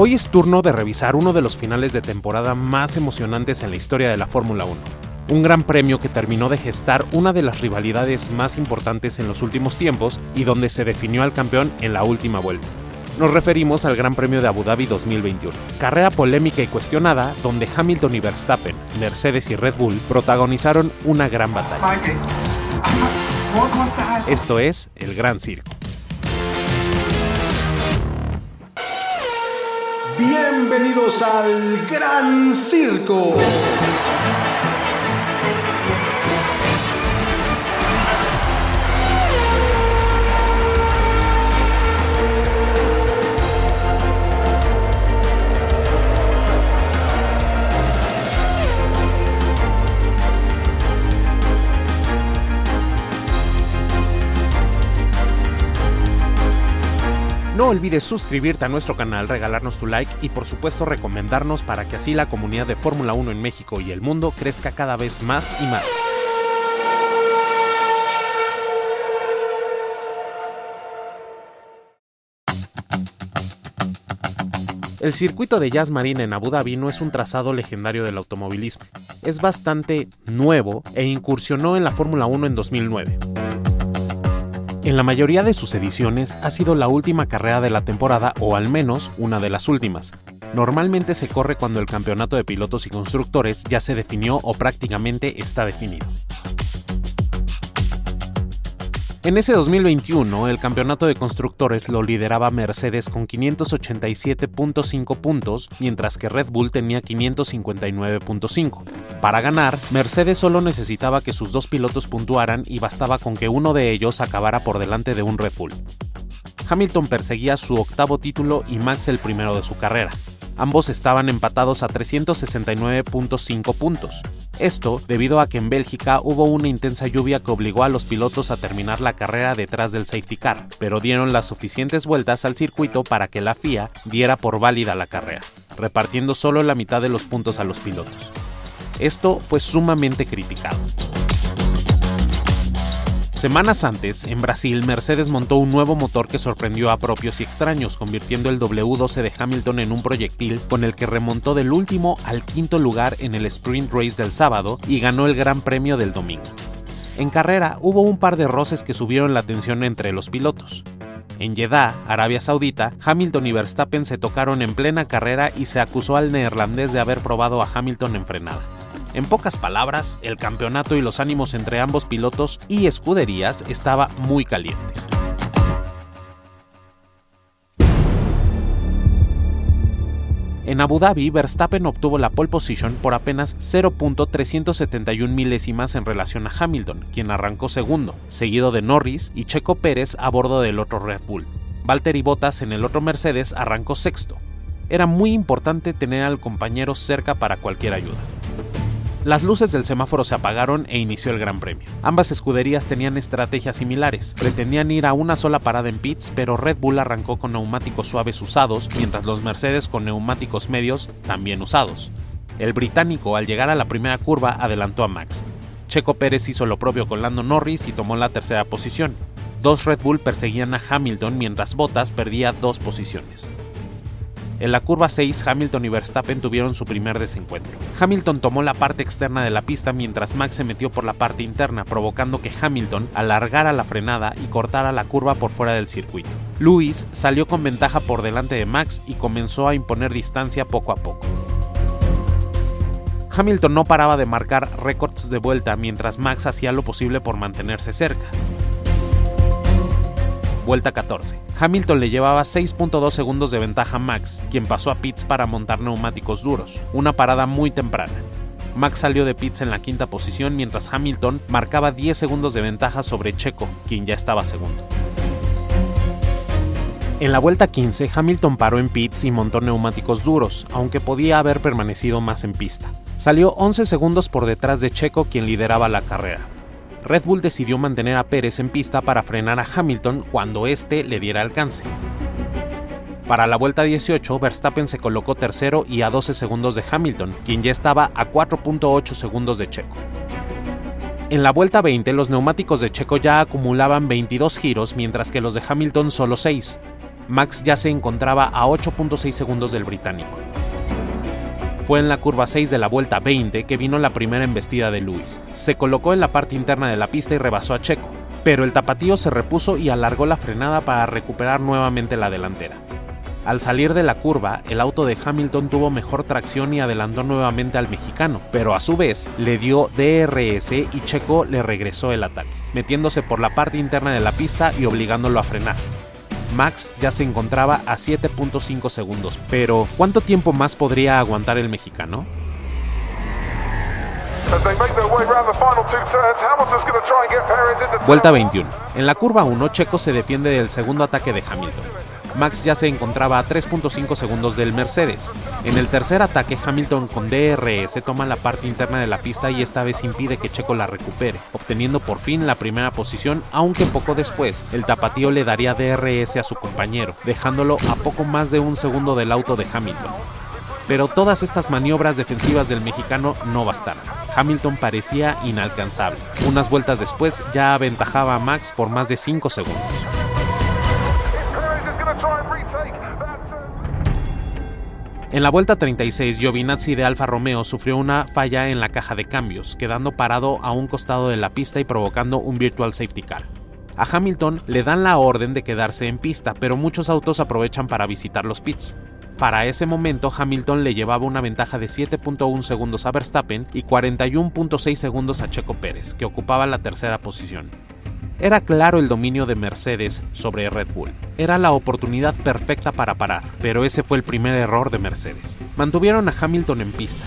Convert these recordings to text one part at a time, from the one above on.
Hoy es turno de revisar uno de los finales de temporada más emocionantes en la historia de la Fórmula 1. Un gran premio que terminó de gestar una de las rivalidades más importantes en los últimos tiempos y donde se definió al campeón en la última vuelta. Nos referimos al Gran Premio de Abu Dhabi 2021, carrera polémica y cuestionada donde Hamilton y Verstappen, Mercedes y Red Bull protagonizaron una gran batalla. Esto es el Gran Circo. Al Gran Circo. No olvides suscribirte a nuestro canal, regalarnos tu like y por supuesto recomendarnos para que así la comunidad de Fórmula 1 en México y el mundo crezca cada vez más y más. El circuito de Jazz Marine en Abu Dhabi no es un trazado legendario del automovilismo. Es bastante nuevo e incursionó en la Fórmula 1 en 2009. En la mayoría de sus ediciones ha sido la última carrera de la temporada o al menos una de las últimas. Normalmente se corre cuando el campeonato de pilotos y constructores ya se definió o prácticamente está definido. En ese 2021, el campeonato de constructores lo lideraba Mercedes con 587.5 puntos, mientras que Red Bull tenía 559.5. Para ganar, Mercedes solo necesitaba que sus dos pilotos puntuaran y bastaba con que uno de ellos acabara por delante de un Red Bull. Hamilton perseguía su octavo título y Max el primero de su carrera. Ambos estaban empatados a 369.5 puntos. Esto debido a que en Bélgica hubo una intensa lluvia que obligó a los pilotos a terminar la carrera detrás del safety car, pero dieron las suficientes vueltas al circuito para que la FIA diera por válida la carrera, repartiendo solo la mitad de los puntos a los pilotos. Esto fue sumamente criticado. Semanas antes, en Brasil, Mercedes montó un nuevo motor que sorprendió a propios y extraños, convirtiendo el W12 de Hamilton en un proyectil con el que remontó del último al quinto lugar en el sprint race del sábado y ganó el Gran Premio del domingo. En carrera hubo un par de roces que subieron la tensión entre los pilotos. En Jeddah, Arabia Saudita, Hamilton y Verstappen se tocaron en plena carrera y se acusó al neerlandés de haber probado a Hamilton en frenada. En pocas palabras, el campeonato y los ánimos entre ambos pilotos y escuderías estaba muy caliente. En Abu Dhabi, Verstappen obtuvo la pole position por apenas 0.371 milésimas en relación a Hamilton, quien arrancó segundo, seguido de Norris y Checo Pérez a bordo del otro Red Bull. Valtteri Bottas en el otro Mercedes arrancó sexto. Era muy importante tener al compañero cerca para cualquier ayuda. Las luces del semáforo se apagaron e inició el Gran Premio. Ambas escuderías tenían estrategias similares. Pretendían ir a una sola parada en pits, pero Red Bull arrancó con neumáticos suaves usados, mientras los Mercedes con neumáticos medios también usados. El británico, al llegar a la primera curva, adelantó a Max. Checo Pérez hizo lo propio con Lando Norris y tomó la tercera posición. Dos Red Bull perseguían a Hamilton mientras Bottas perdía dos posiciones. En la curva 6, Hamilton y Verstappen tuvieron su primer desencuentro. Hamilton tomó la parte externa de la pista mientras Max se metió por la parte interna, provocando que Hamilton alargara la frenada y cortara la curva por fuera del circuito. Lewis salió con ventaja por delante de Max y comenzó a imponer distancia poco a poco. Hamilton no paraba de marcar récords de vuelta mientras Max hacía lo posible por mantenerse cerca vuelta 14. Hamilton le llevaba 6.2 segundos de ventaja a Max, quien pasó a pits para montar neumáticos duros, una parada muy temprana. Max salió de pits en la quinta posición mientras Hamilton marcaba 10 segundos de ventaja sobre Checo, quien ya estaba segundo. En la vuelta 15, Hamilton paró en pits y montó neumáticos duros, aunque podía haber permanecido más en pista. Salió 11 segundos por detrás de Checo, quien lideraba la carrera. Red Bull decidió mantener a Pérez en pista para frenar a Hamilton cuando éste le diera alcance. Para la vuelta 18, Verstappen se colocó tercero y a 12 segundos de Hamilton, quien ya estaba a 4.8 segundos de Checo. En la vuelta 20, los neumáticos de Checo ya acumulaban 22 giros, mientras que los de Hamilton solo 6. Max ya se encontraba a 8.6 segundos del británico. Fue en la curva 6 de la vuelta 20 que vino la primera embestida de Lewis. Se colocó en la parte interna de la pista y rebasó a Checo, pero el tapatío se repuso y alargó la frenada para recuperar nuevamente la delantera. Al salir de la curva, el auto de Hamilton tuvo mejor tracción y adelantó nuevamente al mexicano, pero a su vez le dio DRS y Checo le regresó el ataque, metiéndose por la parte interna de la pista y obligándolo a frenar. Max ya se encontraba a 7.5 segundos, pero ¿cuánto tiempo más podría aguantar el mexicano? Vuelta 21. En la curva 1, Checo se defiende del segundo ataque de Hamilton. Max ya se encontraba a 3.5 segundos del Mercedes. En el tercer ataque, Hamilton con DRS toma la parte interna de la pista y esta vez impide que Checo la recupere, obteniendo por fin la primera posición, aunque poco después el tapatío le daría DRS a su compañero, dejándolo a poco más de un segundo del auto de Hamilton. Pero todas estas maniobras defensivas del mexicano no bastaron. Hamilton parecía inalcanzable. Unas vueltas después ya aventajaba a Max por más de 5 segundos. En la vuelta 36, Giovinazzi de Alfa Romeo sufrió una falla en la caja de cambios, quedando parado a un costado de la pista y provocando un virtual safety car. A Hamilton le dan la orden de quedarse en pista, pero muchos autos aprovechan para visitar los pits. Para ese momento, Hamilton le llevaba una ventaja de 7.1 segundos a Verstappen y 41.6 segundos a Checo Pérez, que ocupaba la tercera posición. Era claro el dominio de Mercedes sobre Red Bull. Era la oportunidad perfecta para parar, pero ese fue el primer error de Mercedes. Mantuvieron a Hamilton en pista.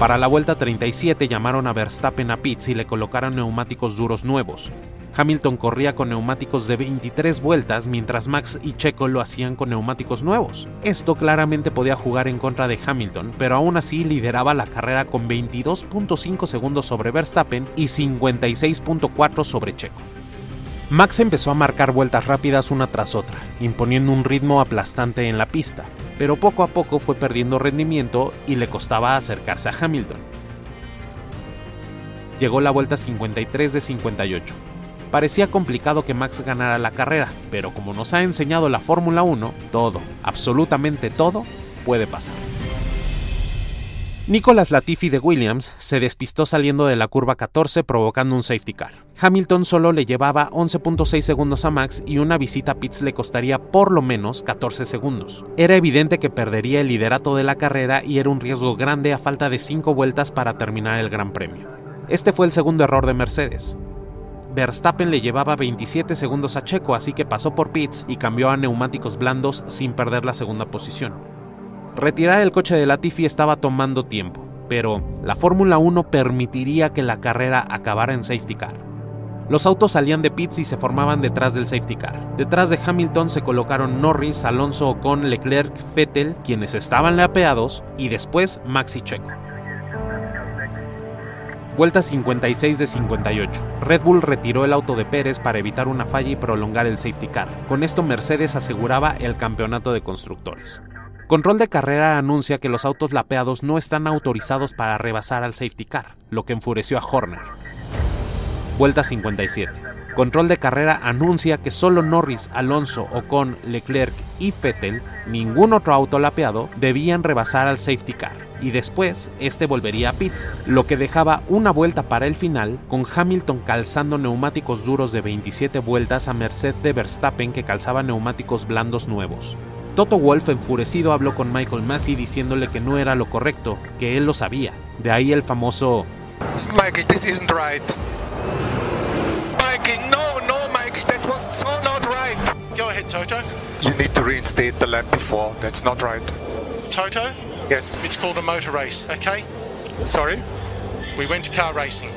Para la vuelta 37 llamaron a Verstappen a pits y le colocaron neumáticos duros nuevos. Hamilton corría con neumáticos de 23 vueltas mientras Max y Checo lo hacían con neumáticos nuevos. Esto claramente podía jugar en contra de Hamilton, pero aún así lideraba la carrera con 22.5 segundos sobre Verstappen y 56.4 sobre Checo. Max empezó a marcar vueltas rápidas una tras otra, imponiendo un ritmo aplastante en la pista, pero poco a poco fue perdiendo rendimiento y le costaba acercarse a Hamilton. Llegó la vuelta 53 de 58. Parecía complicado que Max ganara la carrera, pero como nos ha enseñado la Fórmula 1, todo, absolutamente todo, puede pasar. Nicolas Latifi de Williams se despistó saliendo de la curva 14 provocando un safety car. Hamilton solo le llevaba 11.6 segundos a Max y una visita a pits le costaría por lo menos 14 segundos. Era evidente que perdería el liderato de la carrera y era un riesgo grande a falta de 5 vueltas para terminar el Gran Premio. Este fue el segundo error de Mercedes. Verstappen le llevaba 27 segundos a Checo, así que pasó por pits y cambió a neumáticos blandos sin perder la segunda posición. Retirar el coche de Latifi estaba tomando tiempo, pero la Fórmula 1 permitiría que la carrera acabara en safety car. Los autos salían de pits y se formaban detrás del safety car. Detrás de Hamilton se colocaron Norris, Alonso, Ocon, Leclerc, Vettel, quienes estaban lapeados, y después Max y Checo. Vuelta 56 de 58. Red Bull retiró el auto de Pérez para evitar una falla y prolongar el safety car. Con esto Mercedes aseguraba el campeonato de constructores. Control de carrera anuncia que los autos lapeados no están autorizados para rebasar al safety car, lo que enfureció a Horner. Vuelta 57. Control de carrera anuncia que solo Norris, Alonso, Ocon, Leclerc y Vettel, ningún otro auto lapeado, debían rebasar al safety car y después este volvería a pits, lo que dejaba una vuelta para el final con Hamilton calzando neumáticos duros de 27 vueltas a merced de Verstappen que calzaba neumáticos blandos nuevos. Toto Wolff enfurecido habló con Michael Massey diciéndole que no era lo correcto, que él lo sabía. De ahí el famoso Michael, this isn't right. Michael, no, no, Michael, that was so not right. Go ahead, Toto. You need to reinstate the lap before. That's not right. Toto, Yes. it's called a motor race, okay? Sorry? We went to car racing.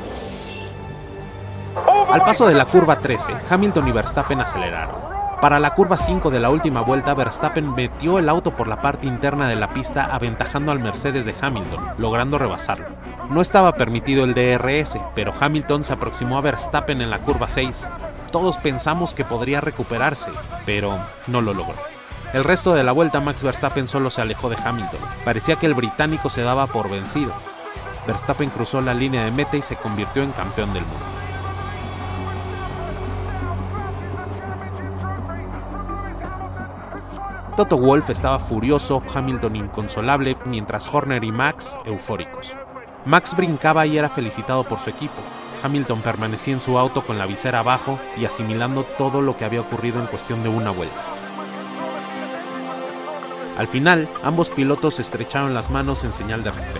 Al paso de la curva 13, Hamilton y Verstappen aceleraron. Para la curva 5 de la última vuelta, Verstappen metió el auto por la parte interna de la pista aventajando al Mercedes de Hamilton, logrando rebasarlo. No estaba permitido el DRS, pero Hamilton se aproximó a Verstappen en la curva 6. Todos pensamos que podría recuperarse, pero no lo logró. El resto de la vuelta Max Verstappen solo se alejó de Hamilton. Parecía que el británico se daba por vencido. Verstappen cruzó la línea de meta y se convirtió en campeón del mundo. Toto Wolff estaba furioso, Hamilton inconsolable, mientras Horner y Max eufóricos. Max brincaba y era felicitado por su equipo. Hamilton permanecía en su auto con la visera abajo y asimilando todo lo que había ocurrido en cuestión de una vuelta. Al final, ambos pilotos estrecharon las manos en señal de respeto.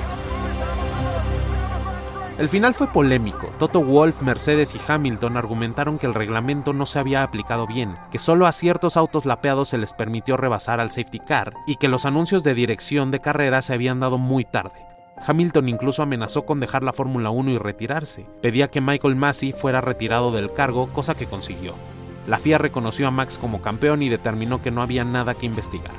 El final fue polémico. Toto Wolff, Mercedes y Hamilton argumentaron que el reglamento no se había aplicado bien, que solo a ciertos autos lapeados se les permitió rebasar al safety car y que los anuncios de dirección de carrera se habían dado muy tarde. Hamilton incluso amenazó con dejar la Fórmula 1 y retirarse. Pedía que Michael Massey fuera retirado del cargo, cosa que consiguió. La FIA reconoció a Max como campeón y determinó que no había nada que investigar.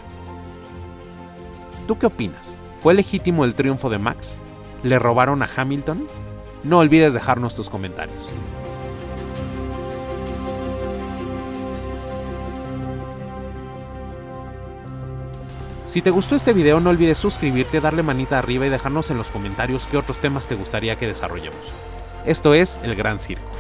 ¿Tú qué opinas? ¿Fue legítimo el triunfo de Max? ¿Le robaron a Hamilton? No olvides dejarnos tus comentarios. Si te gustó este video no olvides suscribirte, darle manita arriba y dejarnos en los comentarios qué otros temas te gustaría que desarrollemos. Esto es El Gran Circo.